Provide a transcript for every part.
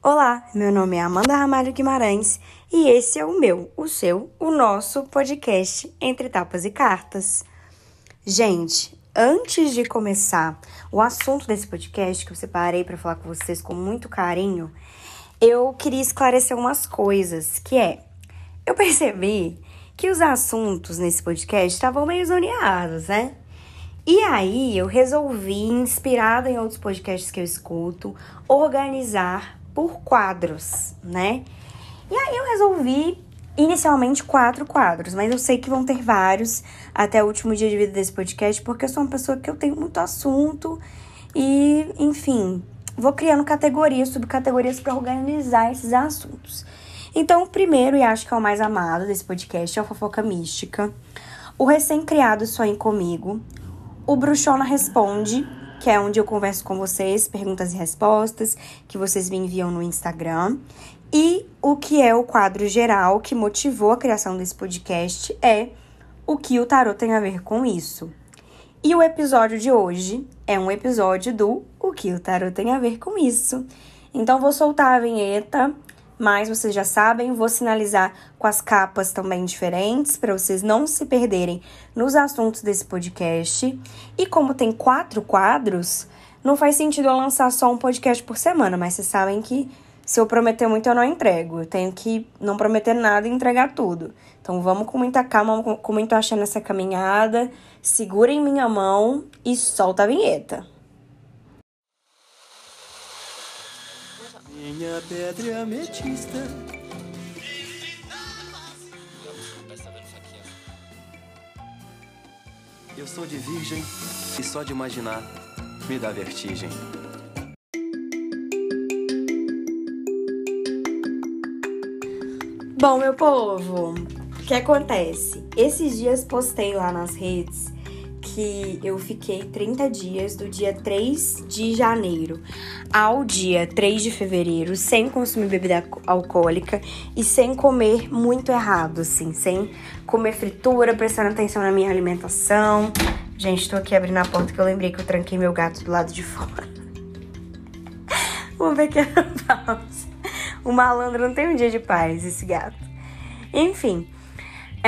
Olá, meu nome é Amanda Ramalho Guimarães e esse é o meu, o seu, o nosso podcast Entre Tapas e Cartas. Gente, antes de começar o assunto desse podcast que eu separei para falar com vocês com muito carinho, eu queria esclarecer umas coisas, que é, eu percebi que os assuntos nesse podcast estavam meio zoneados, né? E aí eu resolvi, inspirada em outros podcasts que eu escuto, organizar por quadros, né? E aí eu resolvi inicialmente quatro quadros, mas eu sei que vão ter vários até o último dia de vida desse podcast, porque eu sou uma pessoa que eu tenho muito assunto e, enfim, vou criando categorias, subcategorias para organizar esses assuntos. Então, o primeiro, e acho que é o mais amado desse podcast, é o Fofoca Mística. O Recém-Criado Sonhe Comigo, o Bruxona Responde, que é onde eu converso com vocês, perguntas e respostas que vocês me enviam no Instagram. E o que é o quadro geral que motivou a criação desse podcast é o que o tarot tem a ver com isso. E o episódio de hoje é um episódio do O que o tarot tem a ver com isso. Então vou soltar a vinheta mas vocês já sabem, vou sinalizar com as capas também diferentes para vocês não se perderem nos assuntos desse podcast. E como tem quatro quadros, não faz sentido eu lançar só um podcast por semana, mas vocês sabem que se eu prometer muito eu não entrego. Eu tenho que não prometer nada e entregar tudo. Então vamos com muita calma, com muito achando essa caminhada. Segurem minha mão e solta a vinheta. Minha pedra é ametista. Eu sou de virgem e só de imaginar me dá vertigem. Bom, meu povo, o que acontece? Esses dias postei lá nas redes que eu fiquei 30 dias do dia 3 de janeiro ao dia 3 de fevereiro sem consumir bebida alcoólica e sem comer muito errado, assim, sem comer fritura, prestando atenção na minha alimentação. Gente, tô aqui abrindo a porta que eu lembrei que eu tranquei meu gato do lado de fora. Uma pequena pausa. O malandro não tem um dia de paz, esse gato. Enfim,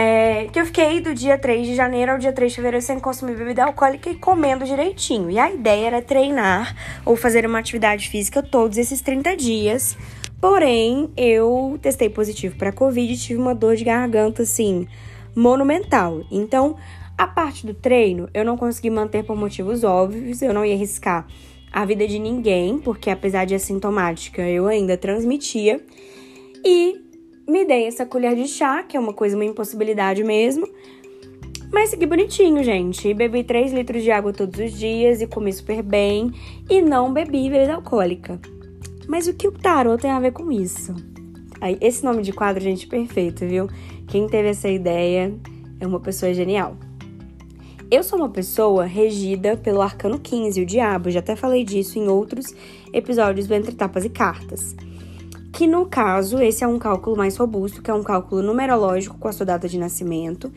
é, que eu fiquei do dia 3 de janeiro ao dia 3 de fevereiro sem consumir bebida alcoólica e comendo direitinho. E a ideia era treinar ou fazer uma atividade física todos esses 30 dias. Porém, eu testei positivo para Covid e tive uma dor de garganta assim monumental. Então, a parte do treino eu não consegui manter por motivos óbvios, eu não ia arriscar a vida de ninguém, porque apesar de assintomática, eu ainda transmitia. E me dei essa colher de chá, que é uma coisa, uma impossibilidade mesmo. Mas segui bonitinho, gente. Bebi 3 litros de água todos os dias e comi super bem. E não bebi bebida alcoólica. Mas o que o tarot tem a ver com isso? Esse nome de quadro, gente, perfeito, viu? Quem teve essa ideia é uma pessoa genial. Eu sou uma pessoa regida pelo arcano 15, o diabo. Já até falei disso em outros episódios do Entre Tapas e Cartas que no caso, esse é um cálculo mais robusto, que é um cálculo numerológico com a sua data de nascimento,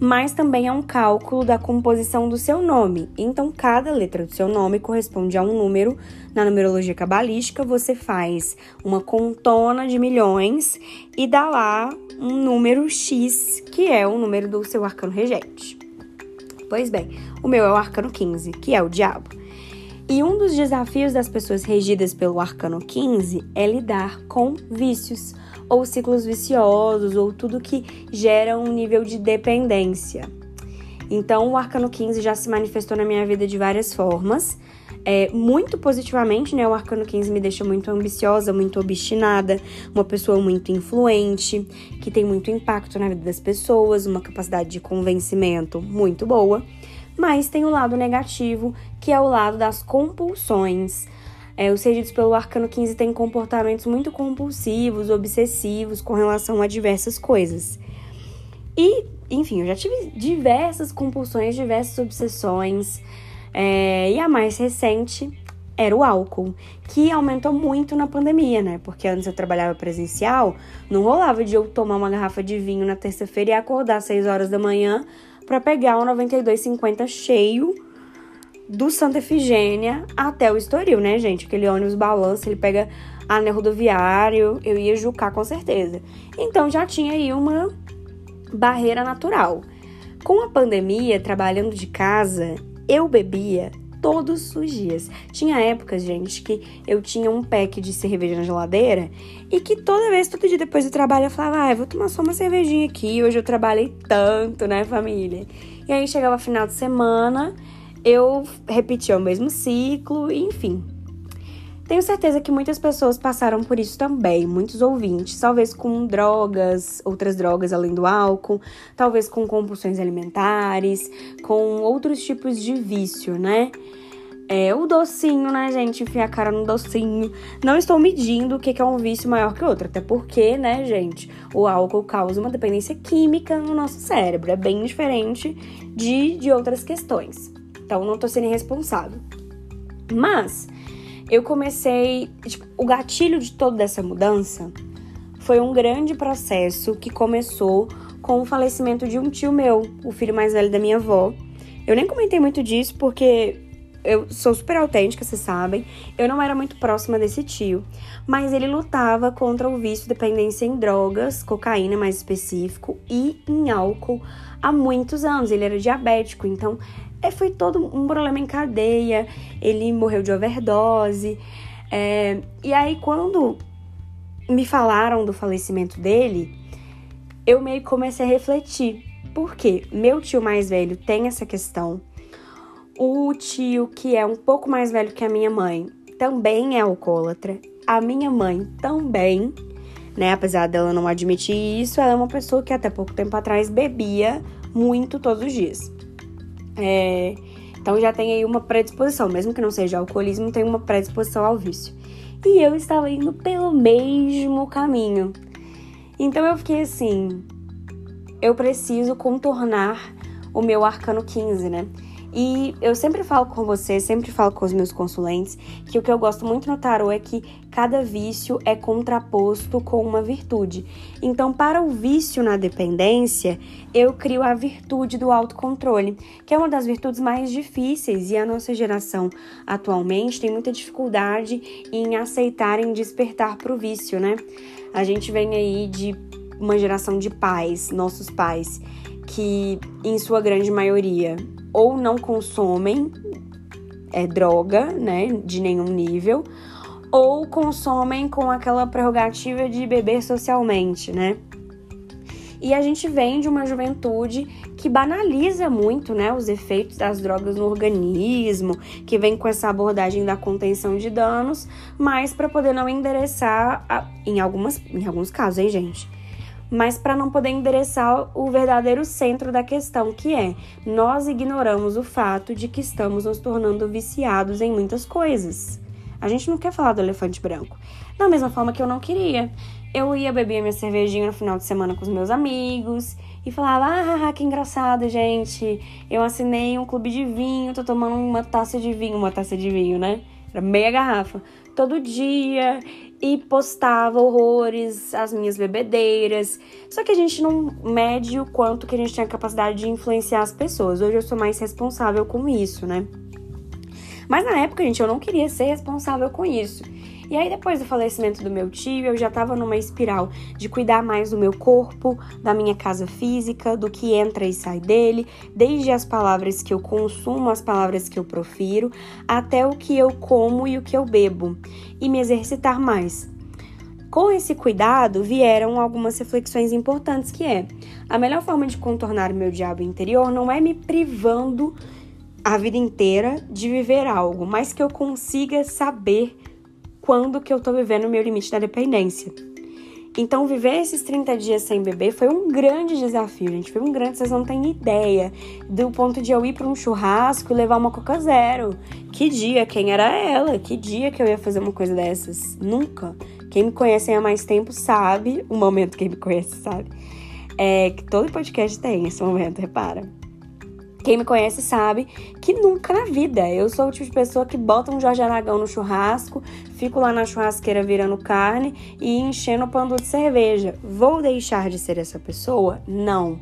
mas também é um cálculo da composição do seu nome. Então, cada letra do seu nome corresponde a um número. Na numerologia cabalística, você faz uma contona de milhões e dá lá um número X, que é o número do seu arcano regente. Pois bem, o meu é o arcano 15, que é o diabo. E um dos desafios das pessoas regidas pelo arcano 15 é lidar com vícios, ou ciclos viciosos, ou tudo que gera um nível de dependência. Então, o arcano 15 já se manifestou na minha vida de várias formas. É, muito positivamente, né? O arcano 15 me deixa muito ambiciosa, muito obstinada, uma pessoa muito influente, que tem muito impacto na vida das pessoas, uma capacidade de convencimento muito boa mas tem o lado negativo, que é o lado das compulsões. É, os regidos pelo arcano 15 têm comportamentos muito compulsivos, obsessivos com relação a diversas coisas. E, enfim, eu já tive diversas compulsões, diversas obsessões. É, e a mais recente era o álcool, que aumentou muito na pandemia, né? Porque antes eu trabalhava presencial, não rolava de eu tomar uma garrafa de vinho na terça-feira e acordar às 6 horas da manhã para pegar um 92,50 cheio do Santa Efigênia até o Estoril, né, gente? Aquele ônibus balança, ele pega anel rodoviário, eu ia jucar com certeza. Então já tinha aí uma barreira natural. Com a pandemia, trabalhando de casa, eu bebia todos os dias. Tinha épocas, gente, que eu tinha um pack de cerveja na geladeira e que toda vez, todo dia depois do trabalho, eu falava, ah, eu vou tomar só uma cervejinha aqui, hoje eu trabalhei tanto, né, família? E aí chegava final de semana, eu repetia o mesmo ciclo, enfim. Tenho certeza que muitas pessoas passaram por isso também, muitos ouvintes, talvez com drogas, outras drogas além do álcool, talvez com compulsões alimentares, com outros tipos de vício, né? É o docinho, né, gente? Enfiar a cara no docinho. Não estou medindo o que é um vício maior que outro, até porque, né, gente, o álcool causa uma dependência química no nosso cérebro. É bem diferente de, de outras questões. Então, não tô sendo irresponsável. Mas eu comecei. Tipo, o gatilho de toda essa mudança foi um grande processo que começou com o falecimento de um tio meu, o filho mais velho da minha avó. Eu nem comentei muito disso porque eu sou super autêntica, vocês sabem. Eu não era muito próxima desse tio, mas ele lutava contra o vício dependência em drogas, cocaína mais específico, e em álcool há muitos anos. Ele era diabético, então é, foi todo um problema em cadeia. Ele morreu de overdose. É, e aí, quando me falaram do falecimento dele, eu meio que comecei a refletir. Por quê? Meu tio mais velho tem essa questão. O tio que é um pouco mais velho que a minha mãe também é alcoólatra. A minha mãe também, né? Apesar dela não admitir isso, ela é uma pessoa que até pouco tempo atrás bebia muito todos os dias. É, então já tem aí uma predisposição, mesmo que não seja alcoolismo, tem uma predisposição ao vício. E eu estava indo pelo mesmo caminho. Então eu fiquei assim, eu preciso contornar o meu arcano 15, né? E eu sempre falo com você, sempre falo com os meus consulentes, que o que eu gosto muito no tarô é que cada vício é contraposto com uma virtude. Então, para o vício na dependência, eu crio a virtude do autocontrole, que é uma das virtudes mais difíceis e a nossa geração atualmente tem muita dificuldade em aceitar, em despertar para o vício, né? A gente vem aí de uma geração de pais, nossos pais, que em sua grande maioria ou não consomem é, droga, né, de nenhum nível, ou consomem com aquela prerrogativa de beber socialmente, né? E a gente vem de uma juventude que banaliza muito, né, os efeitos das drogas no organismo, que vem com essa abordagem da contenção de danos, mas para poder não endereçar a, em algumas em alguns casos, hein, gente? Mas para não poder endereçar o verdadeiro centro da questão, que é nós ignoramos o fato de que estamos nos tornando viciados em muitas coisas. A gente não quer falar do elefante branco. Da mesma forma que eu não queria. Eu ia beber minha cervejinha no final de semana com os meus amigos e falava: Ah, que engraçado, gente. Eu assinei um clube de vinho, tô tomando uma taça de vinho, uma taça de vinho, né? Era meia garrafa. Todo dia e postava horrores, as minhas bebedeiras. Só que a gente não mede o quanto que a gente tem a capacidade de influenciar as pessoas. Hoje eu sou mais responsável com isso, né? Mas na época, gente, eu não queria ser responsável com isso. E aí, depois do falecimento do meu tio, eu já tava numa espiral de cuidar mais do meu corpo, da minha casa física, do que entra e sai dele, desde as palavras que eu consumo, as palavras que eu profiro, até o que eu como e o que eu bebo, e me exercitar mais. Com esse cuidado vieram algumas reflexões importantes que é: a melhor forma de contornar o meu diabo interior não é me privando a vida inteira de viver algo, mas que eu consiga saber quando que eu tô vivendo o meu limite da dependência. Então, viver esses 30 dias sem beber foi um grande desafio, gente. Foi um grande, vocês não têm ideia. Do ponto de eu ir para um churrasco e levar uma Coca Zero. Que dia, quem era ela? Que dia que eu ia fazer uma coisa dessas? Nunca. Quem me conhece há mais tempo sabe, o momento quem me conhece sabe, é que todo podcast tem esse momento, repara. Quem me conhece sabe que nunca na vida. Eu sou o tipo de pessoa que bota um Jorge Aragão no churrasco, fico lá na churrasqueira virando carne e enchendo o pando de cerveja. Vou deixar de ser essa pessoa? Não.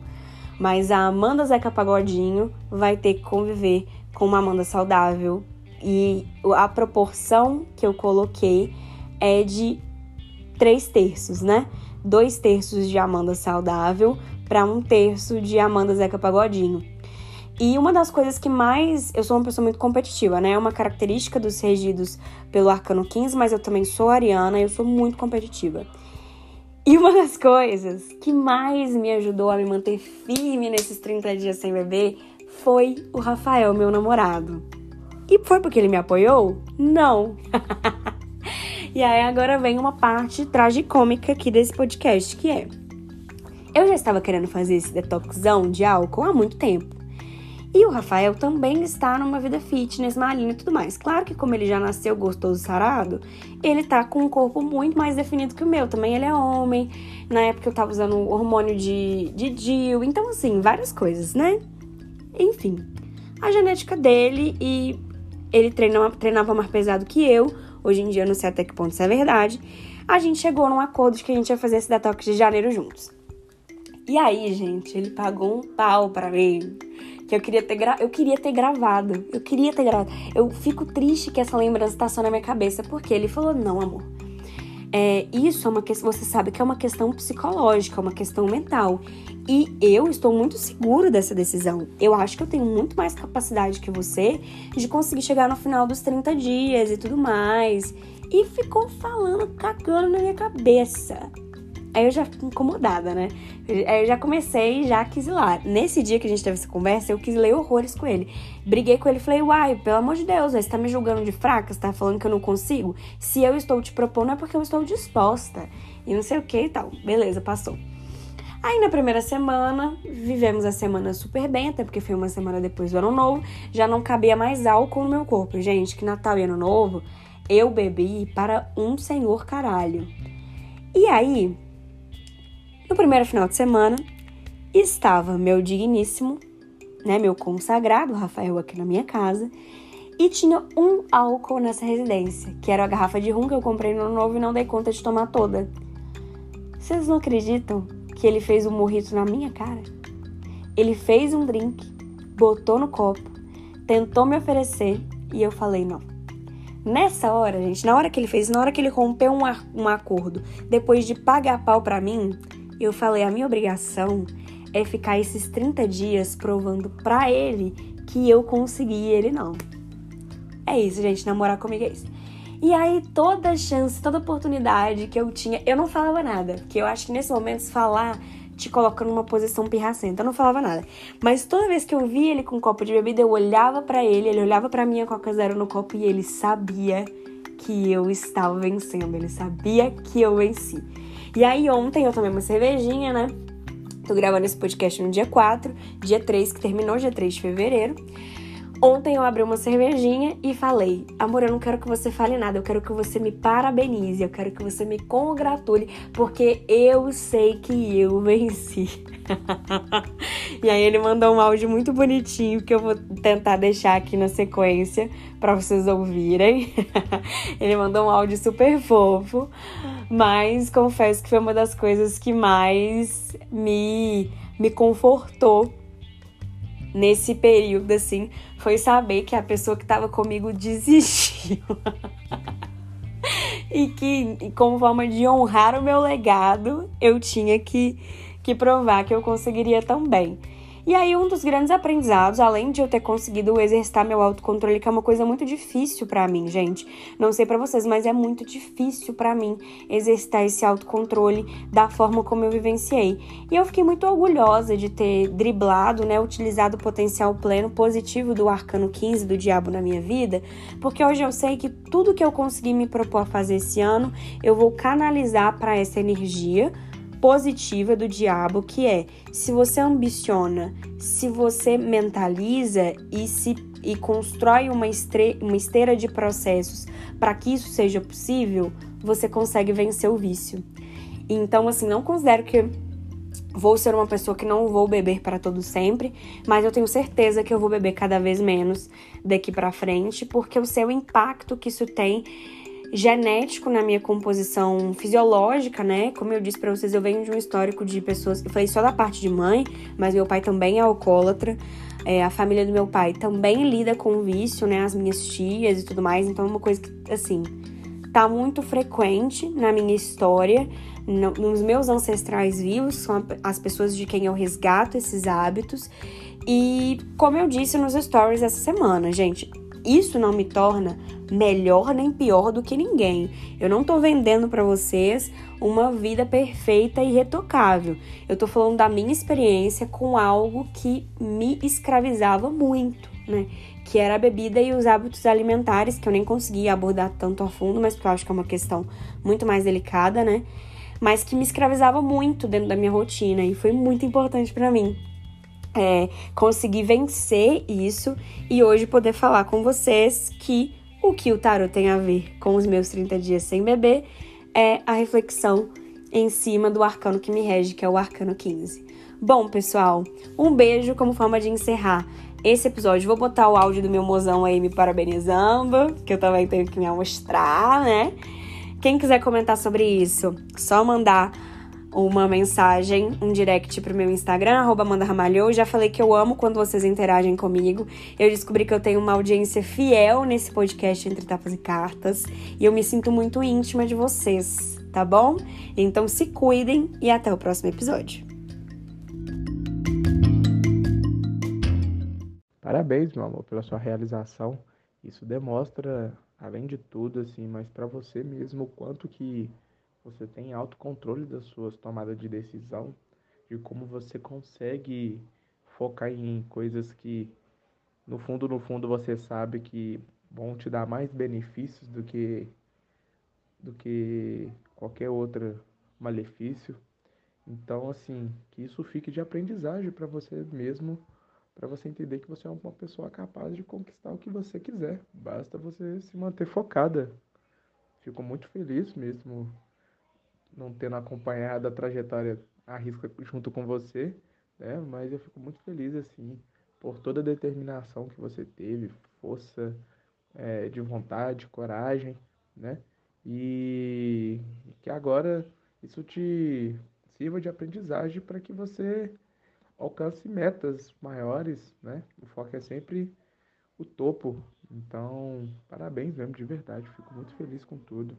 Mas a Amanda Zeca Pagodinho vai ter que conviver com uma Amanda saudável. E a proporção que eu coloquei é de três terços, né? Dois terços de Amanda saudável para um terço de Amanda Zeca Pagodinho. E uma das coisas que mais. Eu sou uma pessoa muito competitiva, né? É uma característica dos regidos pelo Arcano 15, mas eu também sou ariana e eu sou muito competitiva. E uma das coisas que mais me ajudou a me manter firme nesses 30 dias sem beber foi o Rafael, meu namorado. E foi porque ele me apoiou? Não! e aí agora vem uma parte tragicômica aqui desse podcast, que é... Eu já estava querendo fazer esse detoxão de álcool há muito tempo. E o Rafael também está numa vida fitness, malinho e tudo mais. Claro que como ele já nasceu gostoso sarado, ele tá com um corpo muito mais definido que o meu. Também ele é homem. Na época eu tava usando hormônio de, de DIL. Então, assim, várias coisas, né? Enfim, a genética dele e ele treinava, treinava mais pesado que eu. Hoje em dia eu não sei até que ponto isso é verdade. A gente chegou num acordo de que a gente ia fazer esse detox de janeiro juntos. E aí, gente, ele pagou um pau para mim que eu queria ter gra... eu queria ter gravado. Eu queria ter gravado. Eu fico triste que essa lembrança tá só na minha cabeça, porque ele falou: "Não, amor. É, isso é uma questão, você sabe que é uma questão psicológica, é uma questão mental. E eu estou muito seguro dessa decisão. Eu acho que eu tenho muito mais capacidade que você de conseguir chegar no final dos 30 dias e tudo mais. E ficou falando, cagando na minha cabeça. Aí eu já fico incomodada, né? Aí eu já comecei, já quis ir lá. Nesse dia que a gente teve essa conversa, eu quis ler horrores com ele. Briguei com ele falei, uai, pelo amor de Deus, você tá me julgando de fraca? Você tá falando que eu não consigo? Se eu estou te propondo é porque eu estou disposta. E não sei o que e tal. Beleza, passou. Aí na primeira semana, vivemos a semana super bem, até porque foi uma semana depois do ano novo, já não cabia mais álcool no meu corpo. Gente, que Natal e Ano Novo, eu bebi para um senhor caralho. E aí, primeiro final de semana, estava meu digníssimo, né, meu consagrado Rafael aqui na minha casa, e tinha um álcool nessa residência, que era a garrafa de rum que eu comprei no novo e não dei conta de tomar toda. Vocês não acreditam que ele fez um morrito na minha cara? Ele fez um drink, botou no copo, tentou me oferecer e eu falei não. Nessa hora, gente, na hora que ele fez, na hora que ele rompeu um, um acordo, depois de pagar pau pra mim, eu falei: a minha obrigação é ficar esses 30 dias provando pra ele que eu consegui e ele não. É isso, gente, namorar comigo é isso. E aí, toda chance, toda oportunidade que eu tinha, eu não falava nada. Porque eu acho que nesse momento, falar te coloca numa posição pirracenta. Eu não falava nada. Mas toda vez que eu via ele com um copo de bebida, eu olhava para ele, ele olhava para mim a Coca Zero no copo e ele sabia que eu estava vencendo. Ele sabia que eu venci. E aí ontem eu tomei uma cervejinha, né? Tô gravando esse podcast no dia 4, dia 3, que terminou dia 3 de fevereiro. Ontem eu abri uma cervejinha e falei: Amor, eu não quero que você fale nada, eu quero que você me parabenize, eu quero que você me congratule, porque eu sei que eu venci. e aí ele mandou um áudio muito bonitinho que eu vou tentar deixar aqui na sequência para vocês ouvirem. ele mandou um áudio super fofo, mas confesso que foi uma das coisas que mais me, me confortou nesse período, assim, foi saber que a pessoa que estava comigo desistiu. e que, como forma de honrar o meu legado, eu tinha que, que provar que eu conseguiria também. E aí, um dos grandes aprendizados, além de eu ter conseguido exercitar meu autocontrole, que é uma coisa muito difícil para mim, gente. Não sei para vocês, mas é muito difícil para mim exercitar esse autocontrole da forma como eu vivenciei. E eu fiquei muito orgulhosa de ter driblado, né, utilizado o potencial pleno positivo do arcano 15 do diabo na minha vida, porque hoje eu sei que tudo que eu consegui me propor a fazer esse ano, eu vou canalizar para essa energia positiva do diabo, que é se você ambiciona, se você mentaliza e se e constrói uma, estre, uma esteira de processos para que isso seja possível, você consegue vencer o vício. Então, assim, não considero que vou ser uma pessoa que não vou beber para todo sempre, mas eu tenho certeza que eu vou beber cada vez menos daqui para frente, porque eu sei o impacto que isso tem genético na minha composição fisiológica, né? Como eu disse para vocês, eu venho de um histórico de pessoas, eu falei só da parte de mãe, mas meu pai também é alcoólatra. É, a família do meu pai também lida com vício, né? As minhas tias e tudo mais. Então é uma coisa que, assim, tá muito frequente na minha história, no, nos meus ancestrais vivos, são as pessoas de quem eu resgato esses hábitos. E como eu disse nos stories essa semana, gente, isso não me torna melhor nem pior do que ninguém. Eu não tô vendendo para vocês uma vida perfeita e retocável. Eu tô falando da minha experiência com algo que me escravizava muito, né? Que era a bebida e os hábitos alimentares, que eu nem conseguia abordar tanto a fundo, mas porque eu acho que é uma questão muito mais delicada, né? Mas que me escravizava muito dentro da minha rotina e foi muito importante para mim é, conseguir vencer isso e hoje poder falar com vocês que o que o tarot tem a ver com os meus 30 dias sem beber é a reflexão em cima do arcano que me rege, que é o arcano 15. Bom, pessoal, um beijo como forma de encerrar esse episódio. Vou botar o áudio do meu mozão aí me parabenizando, que eu também tenho que me mostrar, né? Quem quiser comentar sobre isso, só mandar uma mensagem, um direct pro meu Instagram, arroba Ramalhou. Já falei que eu amo quando vocês interagem comigo. Eu descobri que eu tenho uma audiência fiel nesse podcast Entre Tapas e Cartas. E eu me sinto muito íntima de vocês, tá bom? Então se cuidem e até o próximo episódio. Parabéns, meu amor, pela sua realização. Isso demonstra, além de tudo, assim, mas para você mesmo, o quanto que você tem autocontrole das suas tomadas de decisão, de como você consegue focar em coisas que no fundo, no fundo você sabe que vão te dar mais benefícios do que do que qualquer outro malefício. Então, assim, que isso fique de aprendizagem para você mesmo, para você entender que você é uma pessoa capaz de conquistar o que você quiser. Basta você se manter focada. Fico muito feliz mesmo não tendo acompanhado a trajetória a risco junto com você, né? Mas eu fico muito feliz, assim, por toda a determinação que você teve, força é, de vontade, coragem, né? E que agora isso te sirva de aprendizagem para que você alcance metas maiores, né? O foco é sempre o topo. Então, parabéns mesmo, de verdade. Fico muito feliz com tudo.